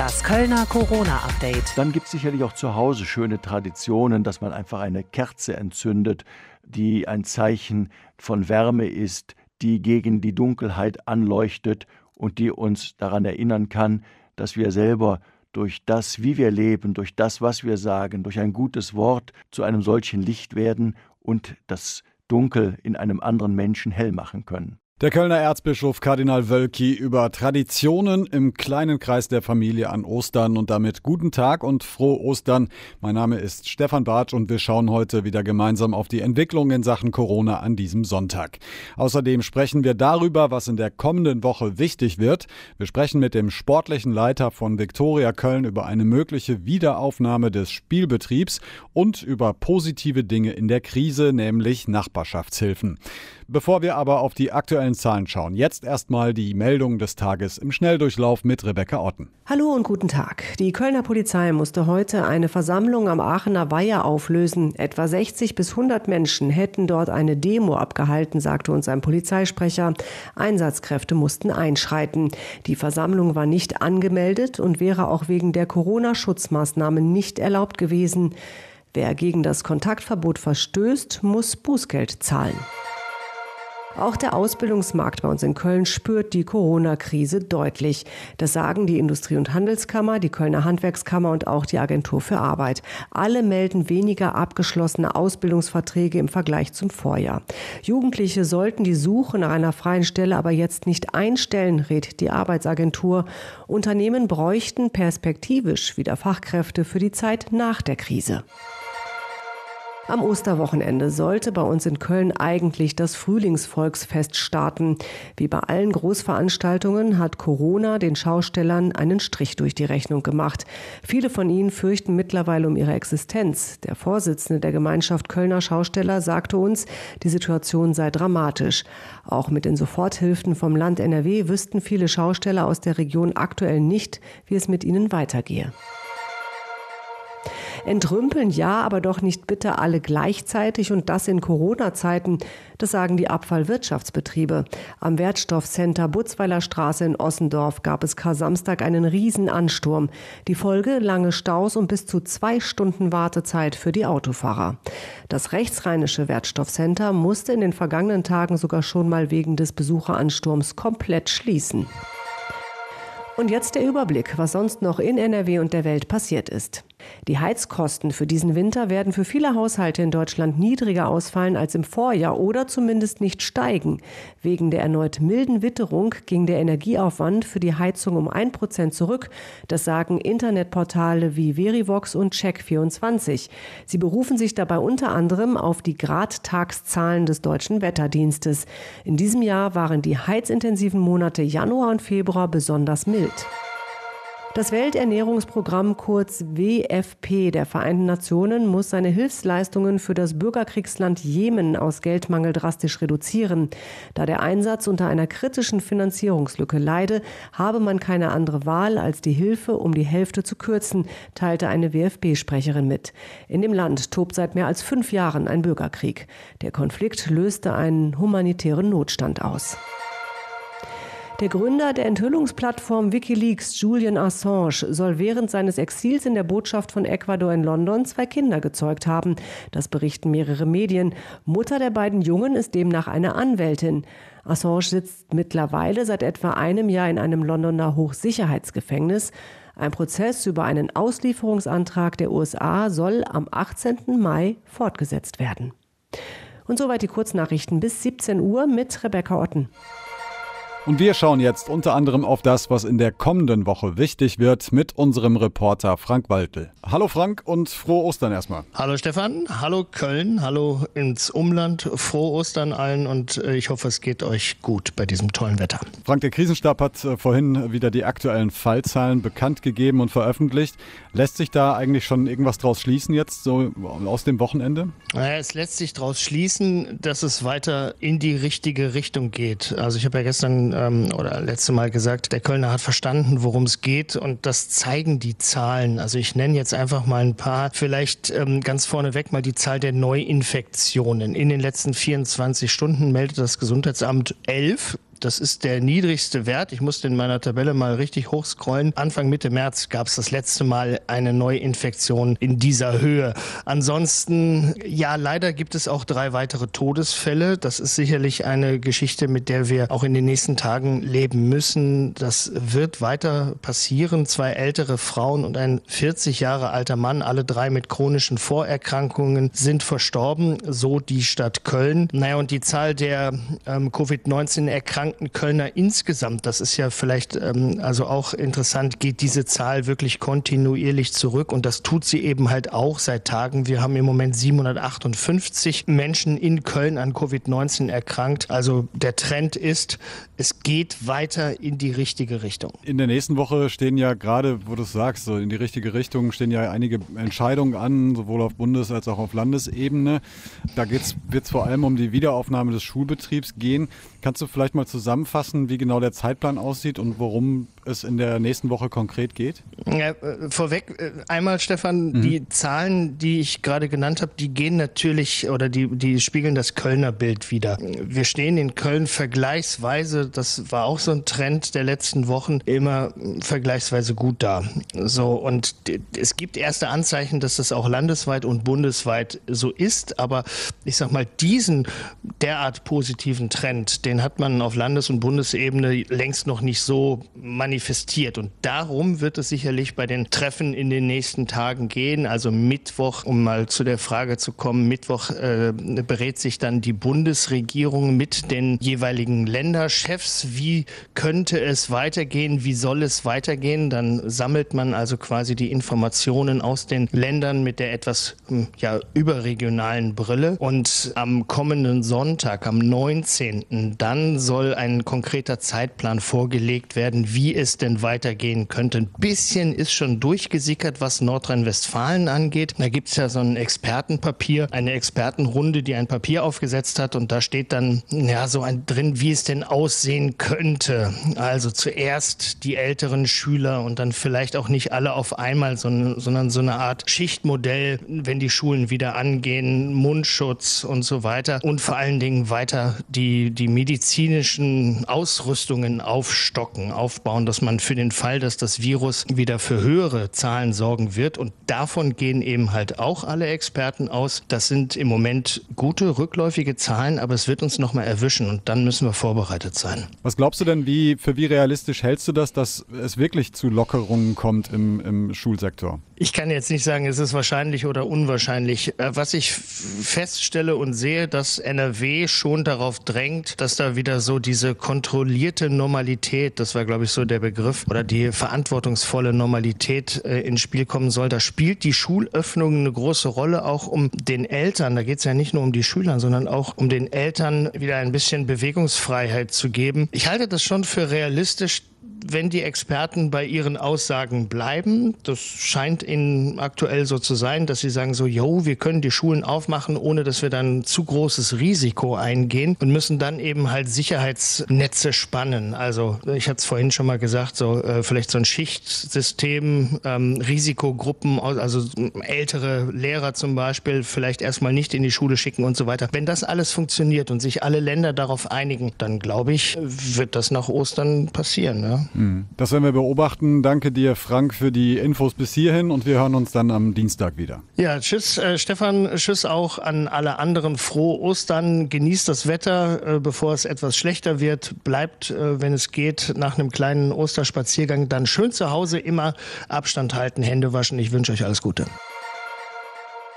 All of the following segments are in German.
Das Kölner Corona-Update. Dann gibt es sicherlich auch zu Hause schöne Traditionen, dass man einfach eine Kerze entzündet, die ein Zeichen von Wärme ist, die gegen die Dunkelheit anleuchtet und die uns daran erinnern kann, dass wir selber durch das, wie wir leben, durch das, was wir sagen, durch ein gutes Wort zu einem solchen Licht werden und das Dunkel in einem anderen Menschen hell machen können. Der Kölner Erzbischof Kardinal Wölki über Traditionen im kleinen Kreis der Familie an Ostern und damit guten Tag und frohe Ostern. Mein Name ist Stefan Bartsch und wir schauen heute wieder gemeinsam auf die Entwicklung in Sachen Corona an diesem Sonntag. Außerdem sprechen wir darüber, was in der kommenden Woche wichtig wird. Wir sprechen mit dem sportlichen Leiter von Viktoria Köln über eine mögliche Wiederaufnahme des Spielbetriebs und über positive Dinge in der Krise, nämlich Nachbarschaftshilfen. Bevor wir aber auf die aktuellen Zahlen schauen, jetzt erstmal die Meldung des Tages im Schnelldurchlauf mit Rebecca Otten. Hallo und guten Tag. Die Kölner Polizei musste heute eine Versammlung am Aachener Weiher auflösen. Etwa 60 bis 100 Menschen hätten dort eine Demo abgehalten, sagte uns ein Polizeisprecher. Einsatzkräfte mussten einschreiten. Die Versammlung war nicht angemeldet und wäre auch wegen der Corona-Schutzmaßnahmen nicht erlaubt gewesen. Wer gegen das Kontaktverbot verstößt, muss Bußgeld zahlen. Auch der Ausbildungsmarkt bei uns in Köln spürt die Corona-Krise deutlich. Das sagen die Industrie- und Handelskammer, die Kölner Handwerkskammer und auch die Agentur für Arbeit. Alle melden weniger abgeschlossene Ausbildungsverträge im Vergleich zum Vorjahr. Jugendliche sollten die Suche nach einer freien Stelle aber jetzt nicht einstellen, rät die Arbeitsagentur. Unternehmen bräuchten perspektivisch wieder Fachkräfte für die Zeit nach der Krise. Am Osterwochenende sollte bei uns in Köln eigentlich das Frühlingsvolksfest starten. Wie bei allen Großveranstaltungen hat Corona den Schaustellern einen Strich durch die Rechnung gemacht. Viele von ihnen fürchten mittlerweile um ihre Existenz. Der Vorsitzende der Gemeinschaft Kölner Schausteller sagte uns, die Situation sei dramatisch. Auch mit den Soforthilfen vom Land NRW wüssten viele Schausteller aus der Region aktuell nicht, wie es mit ihnen weitergehe. Entrümpeln ja, aber doch nicht bitte alle gleichzeitig und das in Corona-Zeiten. Das sagen die Abfallwirtschaftsbetriebe. Am Wertstoffcenter Butzweiler Straße in Ossendorf gab es kar Samstag einen Riesenansturm. Die Folge lange Staus und bis zu zwei Stunden Wartezeit für die Autofahrer. Das rechtsrheinische Wertstoffcenter musste in den vergangenen Tagen sogar schon mal wegen des Besucheransturms komplett schließen. Und jetzt der Überblick, was sonst noch in NRW und der Welt passiert ist. Die Heizkosten für diesen Winter werden für viele Haushalte in Deutschland niedriger ausfallen als im Vorjahr oder zumindest nicht steigen. Wegen der erneut milden Witterung ging der Energieaufwand für die Heizung um ein Prozent zurück. Das sagen Internetportale wie Verivox und Check24. Sie berufen sich dabei unter anderem auf die Gradtagszahlen des deutschen Wetterdienstes. In diesem Jahr waren die heizintensiven Monate Januar und Februar besonders mild. Welt. Das Welternährungsprogramm kurz WFP der Vereinten Nationen muss seine Hilfsleistungen für das Bürgerkriegsland Jemen aus Geldmangel drastisch reduzieren. Da der Einsatz unter einer kritischen Finanzierungslücke leide, habe man keine andere Wahl, als die Hilfe um die Hälfte zu kürzen, teilte eine WFP-Sprecherin mit. In dem Land tobt seit mehr als fünf Jahren ein Bürgerkrieg. Der Konflikt löste einen humanitären Notstand aus. Der Gründer der Enthüllungsplattform Wikileaks, Julian Assange, soll während seines Exils in der Botschaft von Ecuador in London zwei Kinder gezeugt haben. Das berichten mehrere Medien. Mutter der beiden Jungen ist demnach eine Anwältin. Assange sitzt mittlerweile seit etwa einem Jahr in einem Londoner Hochsicherheitsgefängnis. Ein Prozess über einen Auslieferungsantrag der USA soll am 18. Mai fortgesetzt werden. Und soweit die Kurznachrichten bis 17 Uhr mit Rebecca Otten. Und wir schauen jetzt unter anderem auf das, was in der kommenden Woche wichtig wird, mit unserem Reporter Frank Waltel. Hallo Frank und frohe Ostern erstmal. Hallo Stefan, hallo Köln, hallo ins Umland, frohe Ostern allen und äh, ich hoffe, es geht euch gut bei diesem tollen Wetter. Frank, der Krisenstab hat äh, vorhin wieder die aktuellen Fallzahlen bekannt gegeben und veröffentlicht. Lässt sich da eigentlich schon irgendwas draus schließen jetzt, so aus dem Wochenende? Es lässt sich draus schließen, dass es weiter in die richtige Richtung geht. Also ich habe ja gestern ähm, oder letzte Mal gesagt, der Kölner hat verstanden, worum es geht und das zeigen die Zahlen. Also ich nenne jetzt einfach mal ein paar, vielleicht ähm, ganz vorneweg mal die Zahl der Neuinfektionen. In den letzten 24 Stunden meldet das Gesundheitsamt elf Das ist der niedrigste Wert. Ich musste in meiner Tabelle mal richtig hochscrollen. Anfang Mitte März gab es das letzte Mal eine Neuinfektion in dieser Höhe. Ansonsten, ja, leider gibt es auch drei weitere Todesfälle. Das ist sicherlich eine Geschichte, mit der wir auch in den nächsten Tagen leben müssen. Das wird weiter passieren. Zwei ältere Frauen und ein 40 Jahre alter Mann, alle drei mit chronischen Vorerkrankungen, sind verstorben. So die Stadt Köln. Naja, und die Zahl der ähm, Covid-19 erkrankten Kölner insgesamt, das ist ja vielleicht ähm, also auch interessant, geht diese Zahl wirklich kontinuierlich zurück. Und das tut sie eben halt auch seit Tagen. Wir haben im Moment 758 Menschen in Köln an Covid-19 erkrankt. Also der Trend ist, es geht weiter in die richtige Richtung. In der nächsten Woche stehen ja gerade, wo du es sagst, so in die richtige Richtung stehen ja einige Entscheidungen an, sowohl auf Bundes- als auch auf Landesebene. Da wird es vor allem um die Wiederaufnahme des Schulbetriebs gehen. Kannst du vielleicht mal zusammenfassen, wie genau der Zeitplan aussieht und worum es in der nächsten Woche konkret geht? Ja, äh, vorweg äh, einmal, Stefan, mhm. die Zahlen, die ich gerade genannt habe, die gehen natürlich oder die, die spiegeln das Kölner Bild wieder. Wir stehen in Köln vergleichsweise, das war auch so ein Trend der letzten Wochen, immer vergleichsweise gut da. So, und es gibt erste Anzeichen, dass das auch landesweit und bundesweit so ist, aber ich sag mal, diesen derart positiven Trend, den hat man auf Landes- und Bundesebene längst noch nicht so manifestiert. Und darum wird es sicherlich bei den Treffen in den nächsten Tagen gehen. Also Mittwoch, um mal zu der Frage zu kommen, Mittwoch äh, berät sich dann die Bundesregierung mit den jeweiligen Länderchefs. Wie könnte es weitergehen? Wie soll es weitergehen? Dann sammelt man also quasi die Informationen aus den Ländern mit der etwas hm, ja, überregionalen Brille. Und am kommenden Sonntag, am 19., dann soll ein konkreter Zeitplan vorgelegt werden, wie es denn weitergehen könnte. Ein bisschen ist schon durchgesickert, was Nordrhein-Westfalen angeht. Da gibt es ja so ein Expertenpapier, eine Expertenrunde, die ein Papier aufgesetzt hat und da steht dann ja so ein drin, wie es denn aussehen könnte. Also zuerst die älteren Schüler und dann vielleicht auch nicht alle auf einmal, sondern, sondern so eine Art Schichtmodell, wenn die Schulen wieder angehen, Mundschutz und so weiter und vor allen Dingen weiter die, die medizinischen Ausrüstungen aufstocken, aufbauen, dass man für den Fall, dass das Virus wieder für höhere Zahlen sorgen wird und davon gehen eben halt auch alle Experten aus. Das sind im Moment gute rückläufige Zahlen, aber es wird uns noch mal erwischen und dann müssen wir vorbereitet sein. Was glaubst du denn, wie für wie realistisch hältst du das, dass es wirklich zu Lockerungen kommt im, im Schulsektor? Ich kann jetzt nicht sagen, es ist wahrscheinlich oder unwahrscheinlich. Äh, was ich feststelle und sehe, dass NRW schon darauf drängt, dass da wieder so diese kontrollierte Normalität, das war glaube ich so der Begriff, oder die verantwortungsvolle Normalität äh, ins Spiel kommen soll. Da spielt die Schulöffnung eine große Rolle, auch um den Eltern, da geht es ja nicht nur um die Schüler, sondern auch um den Eltern wieder ein bisschen Bewegungsfreiheit zu geben. Ich halte das schon für realistisch, wenn die Experten bei ihren Aussagen bleiben, das scheint ihnen aktuell so zu sein, dass sie sagen so, jo, wir können die Schulen aufmachen, ohne dass wir dann zu großes Risiko eingehen und müssen dann eben halt Sicherheitsnetze spannen. Also ich hatte es vorhin schon mal gesagt, so äh, vielleicht so ein Schichtsystem, ähm, Risikogruppen, also ältere Lehrer zum Beispiel, vielleicht erstmal nicht in die Schule schicken und so weiter. Wenn das alles funktioniert und sich alle Länder darauf einigen, dann glaube ich, wird das nach Ostern passieren. Ja? Mhm. Das werden wir beobachten. Danke dir, Frank, für die Infos bis hierhin und wir hören uns dann am Dienstag wieder. Ja, tschüss, äh, Stefan. Tschüss auch an alle anderen. Frohe Ostern. Genießt das Wetter, äh, bevor es etwas schlechter wird. Bleibt, äh, wenn es geht, nach einem kleinen Osterspaziergang dann schön zu Hause. Immer Abstand halten, Hände waschen. Ich wünsche euch alles Gute.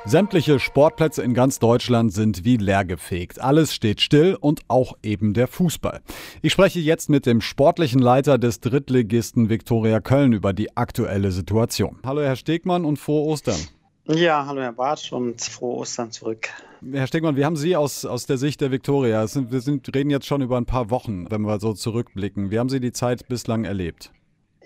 Sämtliche Sportplätze in ganz Deutschland sind wie leergefegt. Alles steht still und auch eben der Fußball. Ich spreche jetzt mit dem sportlichen Leiter des Drittligisten Viktoria Köln über die aktuelle Situation. Hallo Herr Stegmann und frohe Ostern. Ja, hallo Herr Bartsch und frohe Ostern zurück. Herr Stegmann, wie haben Sie aus, aus der Sicht der Viktoria, wir sind, reden jetzt schon über ein paar Wochen, wenn wir so zurückblicken, wie haben Sie die Zeit bislang erlebt?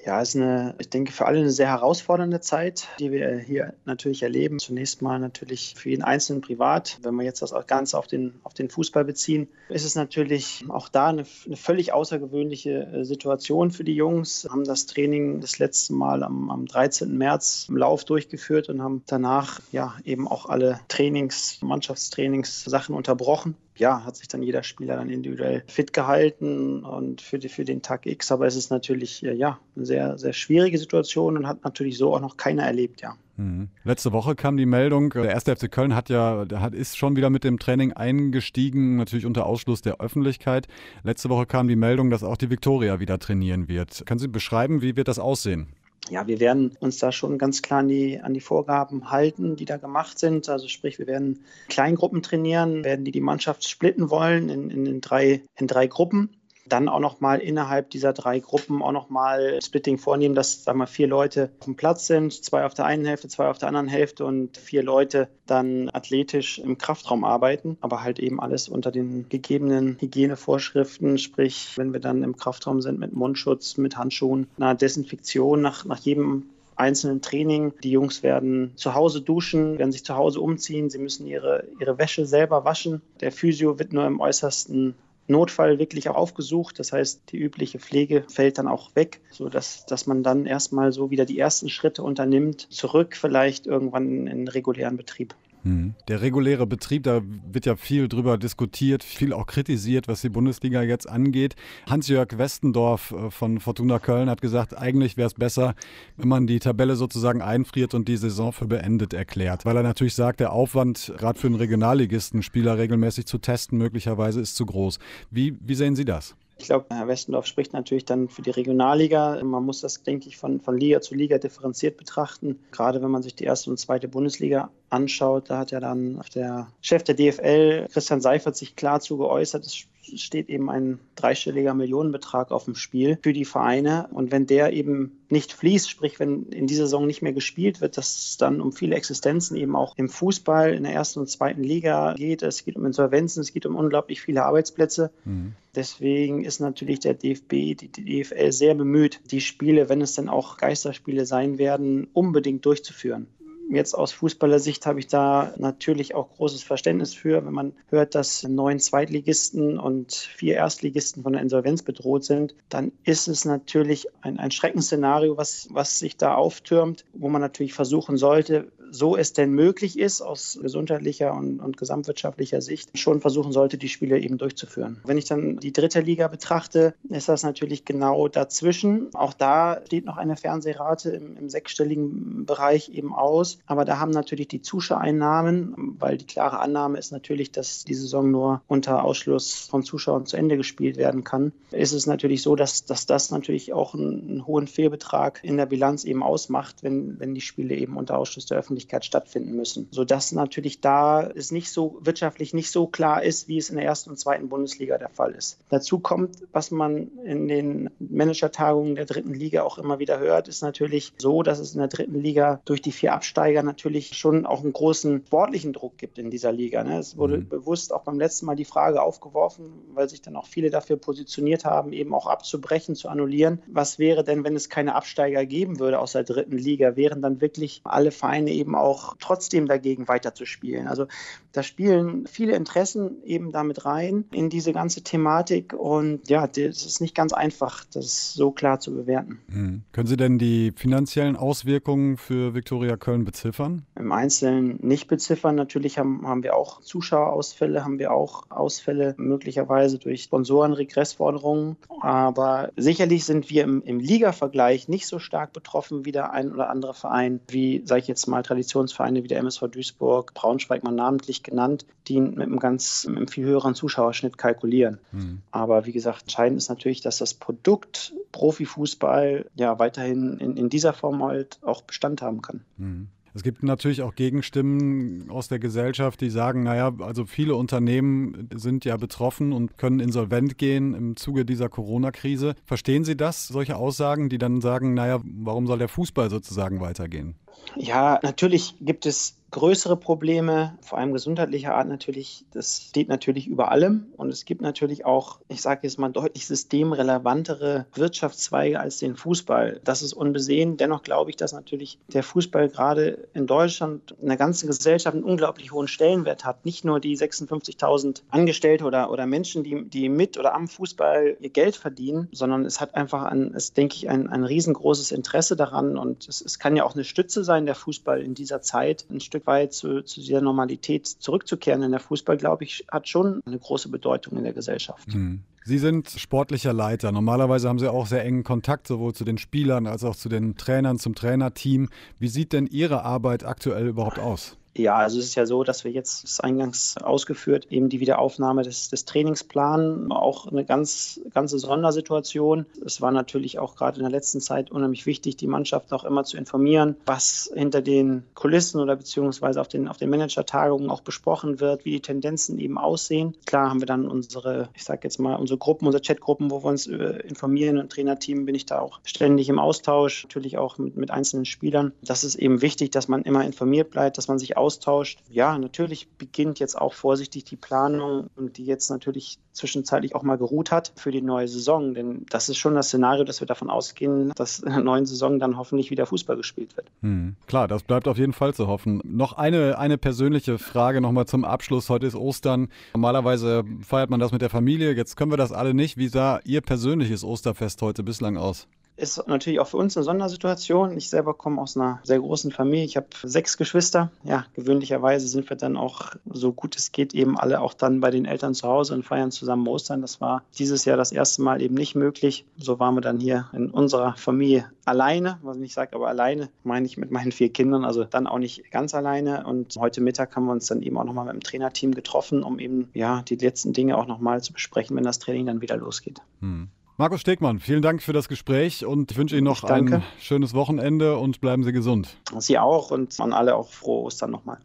Ja, ist eine, ich denke, für alle eine sehr herausfordernde Zeit, die wir hier natürlich erleben. Zunächst mal natürlich für jeden Einzelnen privat. Wenn wir jetzt das Ganze auf den, auf den Fußball beziehen, ist es natürlich auch da eine, eine völlig außergewöhnliche äh, Situation für die Jungs. Wir haben das Training das letzte Mal am, am 13. März im Lauf durchgeführt und haben danach ja eben auch alle Trainings, Mannschaftstrainings Sachen unterbrochen ja, hat sich dann jeder Spieler dann individuell fit gehalten und für, die, für den Tag X. Aber es ist natürlich äh, ja, eine sehr, sehr schwierige Situation und hat natürlich so auch noch keiner erlebt, ja. Mhm. Letzte Woche kam die Meldung, der erste FC Köln hat ja, hat, ist schon wieder mit dem Training eingestiegen, natürlich unter Ausschluss der Öffentlichkeit. Letzte Woche kam die Meldung, dass auch die Viktoria wieder trainieren wird. Können Sie beschreiben, wie wird das aussehen? Ja, wir werden uns da schon ganz klar an die, an die Vorgaben halten, die da gemacht sind. Also sprich, wir werden Kleingruppen trainieren, werden die die Mannschaft splitten wollen in, in, in, drei, in drei Gruppen dann auch noch mal innerhalb dieser drei Gruppen auch noch mal Splitting vornehmen, dass sagen wir vier Leute auf dem Platz sind, zwei auf der einen Hälfte, zwei auf der anderen Hälfte und vier Leute dann athletisch im Kraftraum arbeiten, aber halt eben alles unter den gegebenen Hygienevorschriften, sprich, wenn wir dann im Kraftraum sind mit Mundschutz, mit Handschuhen, einer Desinfektion nach, nach jedem einzelnen Training. Die Jungs werden zu Hause duschen, werden sich zu Hause umziehen, sie müssen ihre, ihre Wäsche selber waschen. Der Physio wird nur im äußersten Notfall wirklich aufgesucht. Das heißt, die übliche Pflege fällt dann auch weg, sodass dass man dann erstmal so wieder die ersten Schritte unternimmt, zurück vielleicht irgendwann in den regulären Betrieb. Mhm. Der reguläre Betrieb, da wird ja viel drüber diskutiert, viel auch kritisiert, was die Bundesliga jetzt angeht. Hans-Jörg Westendorf äh, von Fortuna Köln hat gesagt, eigentlich wäre es besser, wenn man die Tabelle sozusagen einfriert und die Saison für beendet erklärt. Weil er natürlich sagt, der Aufwand, gerade für einen Regionalligisten, Spieler regelmäßig zu testen, möglicherweise ist zu groß. Wie, wie sehen Sie das? Ich glaube, Herr Westendorf spricht natürlich dann für die Regionalliga. Man muss das, denke ich, von, von Liga zu Liga differenziert betrachten. Gerade wenn man sich die erste und zweite Bundesliga anschaut, da hat ja dann der Chef der DFL, Christian Seifert, sich klar zu geäußert. Es steht eben ein dreistelliger Millionenbetrag auf dem Spiel für die Vereine. Und wenn der eben nicht fließt, sprich wenn in dieser Saison nicht mehr gespielt wird, dass es dann um viele Existenzen eben auch im Fußball in der ersten und zweiten Liga geht. Es geht um Insolvenzen, es geht um unglaublich viele Arbeitsplätze. Mhm. Deswegen ist natürlich der DFB, die DFL sehr bemüht, die Spiele, wenn es denn auch Geisterspiele sein werden, unbedingt durchzuführen. Jetzt aus Fußballersicht habe ich da natürlich auch großes Verständnis für, wenn man hört, dass neun Zweitligisten und vier Erstligisten von der Insolvenz bedroht sind, dann ist es natürlich ein, ein Schreckensszenario, was, was sich da auftürmt, wo man natürlich versuchen sollte, so es denn möglich ist, aus gesundheitlicher und, und gesamtwirtschaftlicher Sicht, schon versuchen sollte, die Spiele eben durchzuführen. Wenn ich dann die dritte Liga betrachte, ist das natürlich genau dazwischen. Auch da steht noch eine Fernsehrate im, im sechsstelligen Bereich eben aus. Aber da haben natürlich die Zuschauereinnahmen, weil die klare Annahme ist natürlich, dass die Saison nur unter Ausschluss von Zuschauern zu Ende gespielt werden kann, ist es natürlich so, dass, dass das natürlich auch einen, einen hohen Fehlbetrag in der Bilanz eben ausmacht, wenn, wenn die Spiele eben unter Ausschluss der Öffentlichkeit stattfinden müssen. Sodass natürlich da es nicht so wirtschaftlich nicht so klar ist, wie es in der ersten und zweiten Bundesliga der Fall ist. Dazu kommt, was man in den Managertagungen der dritten Liga auch immer wieder hört, ist natürlich so, dass es in der dritten Liga durch die vier Absteiger natürlich schon auch einen großen sportlichen Druck gibt in dieser Liga. Ne? Es wurde mhm. bewusst auch beim letzten Mal die Frage aufgeworfen, weil sich dann auch viele dafür positioniert haben, eben auch abzubrechen, zu annullieren. Was wäre denn, wenn es keine Absteiger geben würde aus der dritten Liga? Wären dann wirklich alle Vereine eben auch trotzdem dagegen weiterzuspielen? Also da spielen viele Interessen eben damit rein in diese ganze Thematik und ja, es ist nicht ganz einfach, das so klar zu bewerten. Mhm. Können Sie denn die finanziellen Auswirkungen für Viktoria Köln beziffern? Im Einzelnen nicht beziffern. Natürlich haben, haben wir auch Zuschauerausfälle, haben wir auch Ausfälle möglicherweise durch Sponsorenregressforderungen. Aber sicherlich sind wir im, im Liga-Vergleich nicht so stark betroffen wie der ein oder andere Verein, wie, sage ich jetzt mal, Traditionsvereine wie der MSV Duisburg, Braunschweig mal namentlich genannt, die mit einem ganz mit einem viel höheren Zuschauerschnitt kalkulieren. Mhm. Aber wie gesagt, entscheidend ist natürlich, dass das Produkt Profifußball ja weiterhin in, in dieser Form halt auch Bestand haben kann. Mhm. Es gibt natürlich auch Gegenstimmen aus der Gesellschaft, die sagen, naja, also viele Unternehmen sind ja betroffen und können insolvent gehen im Zuge dieser Corona-Krise. Verstehen Sie das, solche Aussagen, die dann sagen, naja, warum soll der Fußball sozusagen weitergehen? Ja, natürlich gibt es größere Probleme, vor allem gesundheitlicher Art natürlich, das steht natürlich über allem. Und es gibt natürlich auch, ich sage jetzt mal, deutlich systemrelevantere Wirtschaftszweige als den Fußball. Das ist unbesehen. Dennoch glaube ich, dass natürlich der Fußball gerade in Deutschland in der ganzen Gesellschaft einen unglaublich hohen Stellenwert hat. Nicht nur die 56.000 Angestellte oder, oder Menschen, die, die mit oder am Fußball ihr Geld verdienen, sondern es hat einfach, ein, es denke ich, ein, ein riesengroßes Interesse daran. Und es, es kann ja auch eine Stütze sein, der Fußball in dieser Zeit, ein Stück weit zu, zu dieser Normalität zurückzukehren in der Fußball, glaube ich, hat schon eine große Bedeutung in der Gesellschaft. Mhm. Sie sind sportlicher Leiter. Normalerweise haben Sie auch sehr engen Kontakt sowohl zu den Spielern als auch zu den Trainern, zum Trainerteam. Wie sieht denn Ihre Arbeit aktuell überhaupt aus? Ja, also es ist ja so, dass wir jetzt, das eingangs ausgeführt, eben die Wiederaufnahme des, des Trainingsplans, auch eine ganz, ganze Sondersituation. Es war natürlich auch gerade in der letzten Zeit unheimlich wichtig, die Mannschaft auch immer zu informieren, was hinter den Kulissen oder beziehungsweise auf den, auf den Managertagungen auch besprochen wird, wie die Tendenzen eben aussehen. Klar haben wir dann unsere, ich sage jetzt mal, unsere Gruppen, unsere Chatgruppen, wo wir uns äh, informieren und Trainerteam bin ich da auch ständig im Austausch, natürlich auch mit, mit einzelnen Spielern. Das ist eben wichtig, dass man immer informiert bleibt, dass man sich austauscht. Ja, natürlich beginnt jetzt auch vorsichtig die Planung und die jetzt natürlich zwischenzeitlich auch mal geruht hat für die neue Saison. Denn das ist schon das Szenario, dass wir davon ausgehen, dass in der neuen Saison dann hoffentlich wieder Fußball gespielt wird. Hm. Klar, das bleibt auf jeden Fall zu hoffen. Noch eine, eine persönliche Frage nochmal zum Abschluss. Heute ist Ostern. Normalerweise feiert man das mit der Familie. Jetzt können wir das alle nicht. Wie sah Ihr persönliches Osterfest heute bislang aus? Ist natürlich auch für uns eine Sondersituation. Ich selber komme aus einer sehr großen Familie. Ich habe sechs Geschwister. Ja, gewöhnlicherweise sind wir dann auch, so gut es geht, eben alle auch dann bei den Eltern zu Hause und feiern zusammen Ostern. Das war dieses Jahr das erste Mal eben nicht möglich. So waren wir dann hier in unserer Familie alleine. Was ich sage, aber alleine meine ich mit meinen vier Kindern, also dann auch nicht ganz alleine. Und heute Mittag haben wir uns dann eben auch nochmal mit dem Trainerteam getroffen, um eben ja die letzten Dinge auch nochmal zu besprechen, wenn das Training dann wieder losgeht. Hm. Markus Stegmann, vielen Dank für das Gespräch und ich wünsche Ihnen noch ein schönes Wochenende und bleiben Sie gesund. Sie auch und an alle auch frohe Ostern nochmal.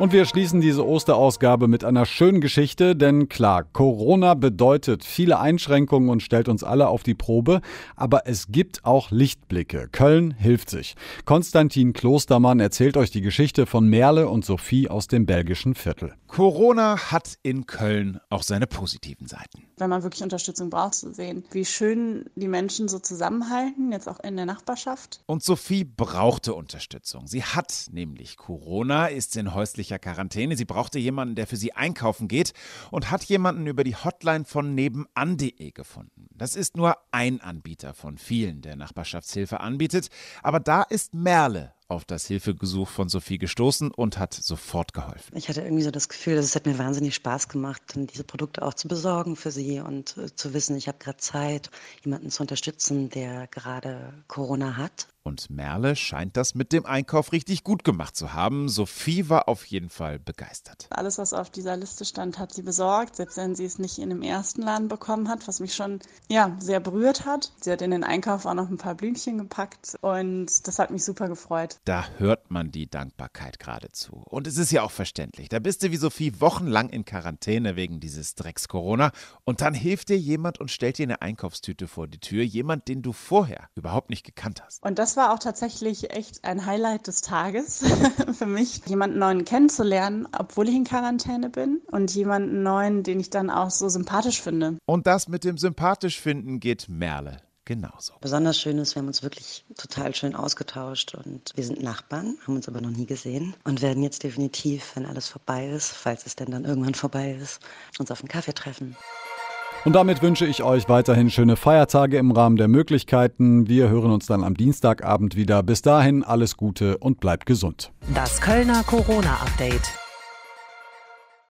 Und wir schließen diese Osterausgabe mit einer schönen Geschichte, denn klar, Corona bedeutet viele Einschränkungen und stellt uns alle auf die Probe, aber es gibt auch Lichtblicke. Köln hilft sich. Konstantin Klostermann erzählt euch die Geschichte von Merle und Sophie aus dem belgischen Viertel. Corona hat in Köln auch seine positiven Seiten. Wenn man wirklich Unterstützung braucht, zu sehen, wie schön die Menschen so zusammenhalten, jetzt auch in der Nachbarschaft. Und Sophie brauchte Unterstützung. Sie hat nämlich Corona, ist in häuslicher Quarantäne. Sie brauchte jemanden, der für sie einkaufen geht und hat jemanden über die Hotline von nebenan.de gefunden. Das ist nur ein Anbieter von vielen, der Nachbarschaftshilfe anbietet. Aber da ist Merle auf das Hilfegesuch von Sophie gestoßen und hat sofort geholfen. Ich hatte irgendwie so das Gefühl, dass es hat mir wahnsinnig Spaß gemacht, diese Produkte auch zu besorgen für sie und äh, zu wissen, ich habe gerade Zeit, jemanden zu unterstützen, der gerade Corona hat. Und Merle scheint das mit dem Einkauf richtig gut gemacht zu haben. Sophie war auf jeden Fall begeistert. Alles, was auf dieser Liste stand, hat sie besorgt, selbst wenn sie es nicht in dem ersten Laden bekommen hat, was mich schon ja, sehr berührt hat. Sie hat in den Einkauf auch noch ein paar Blümchen gepackt und das hat mich super gefreut. Da hört man die Dankbarkeit geradezu. Und es ist ja auch verständlich. Da bist du wie Sophie wochenlang in Quarantäne wegen dieses Drecks Corona und dann hilft dir jemand und stellt dir eine Einkaufstüte vor die Tür. Jemand, den du vorher überhaupt nicht gekannt hast. Und das war auch tatsächlich echt ein Highlight des Tages für mich, jemanden neuen kennenzulernen, obwohl ich in Quarantäne bin und jemanden neuen, den ich dann auch so sympathisch finde. Und das mit dem sympathisch finden geht Merle genauso. Besonders schön ist, wir haben uns wirklich total schön ausgetauscht und wir sind Nachbarn, haben uns aber noch nie gesehen und werden jetzt definitiv, wenn alles vorbei ist, falls es denn dann irgendwann vorbei ist, uns auf einen Kaffee treffen. Und damit wünsche ich euch weiterhin schöne Feiertage im Rahmen der Möglichkeiten. Wir hören uns dann am Dienstagabend wieder. Bis dahin alles Gute und bleibt gesund. Das Kölner Corona-Update.